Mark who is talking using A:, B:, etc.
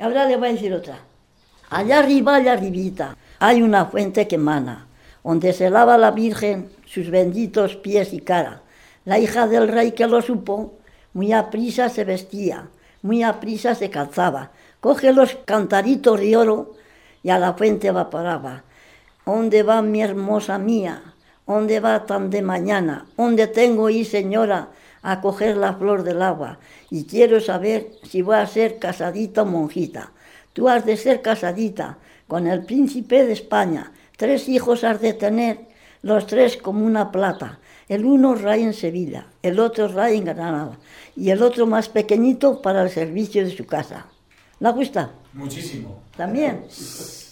A: Ahora le voy a decir otra. Allá arriba, allá arribita, hay una fuente que emana, donde se lava la Virgen sus benditos pies y cara. La hija del rey que lo supo, muy aprisa se vestía, muy aprisa se calzaba, coge los cantaritos de oro y a la fuente va paraba. ¿Dónde va mi hermosa mía? ¿Dónde va tan de mañana? ¿Dónde tengo y señora a coger la flor del agua? Y quiero saber si voy a ser casadita o monjita. Tú has de ser casadita con el príncipe de España. Tres hijos has de tener, los tres como una plata. El uno rey en Sevilla, el otro rey en Granada y el otro más pequeñito para el servicio de su casa. ¿La gusta?
B: Muchísimo.
A: ¿También?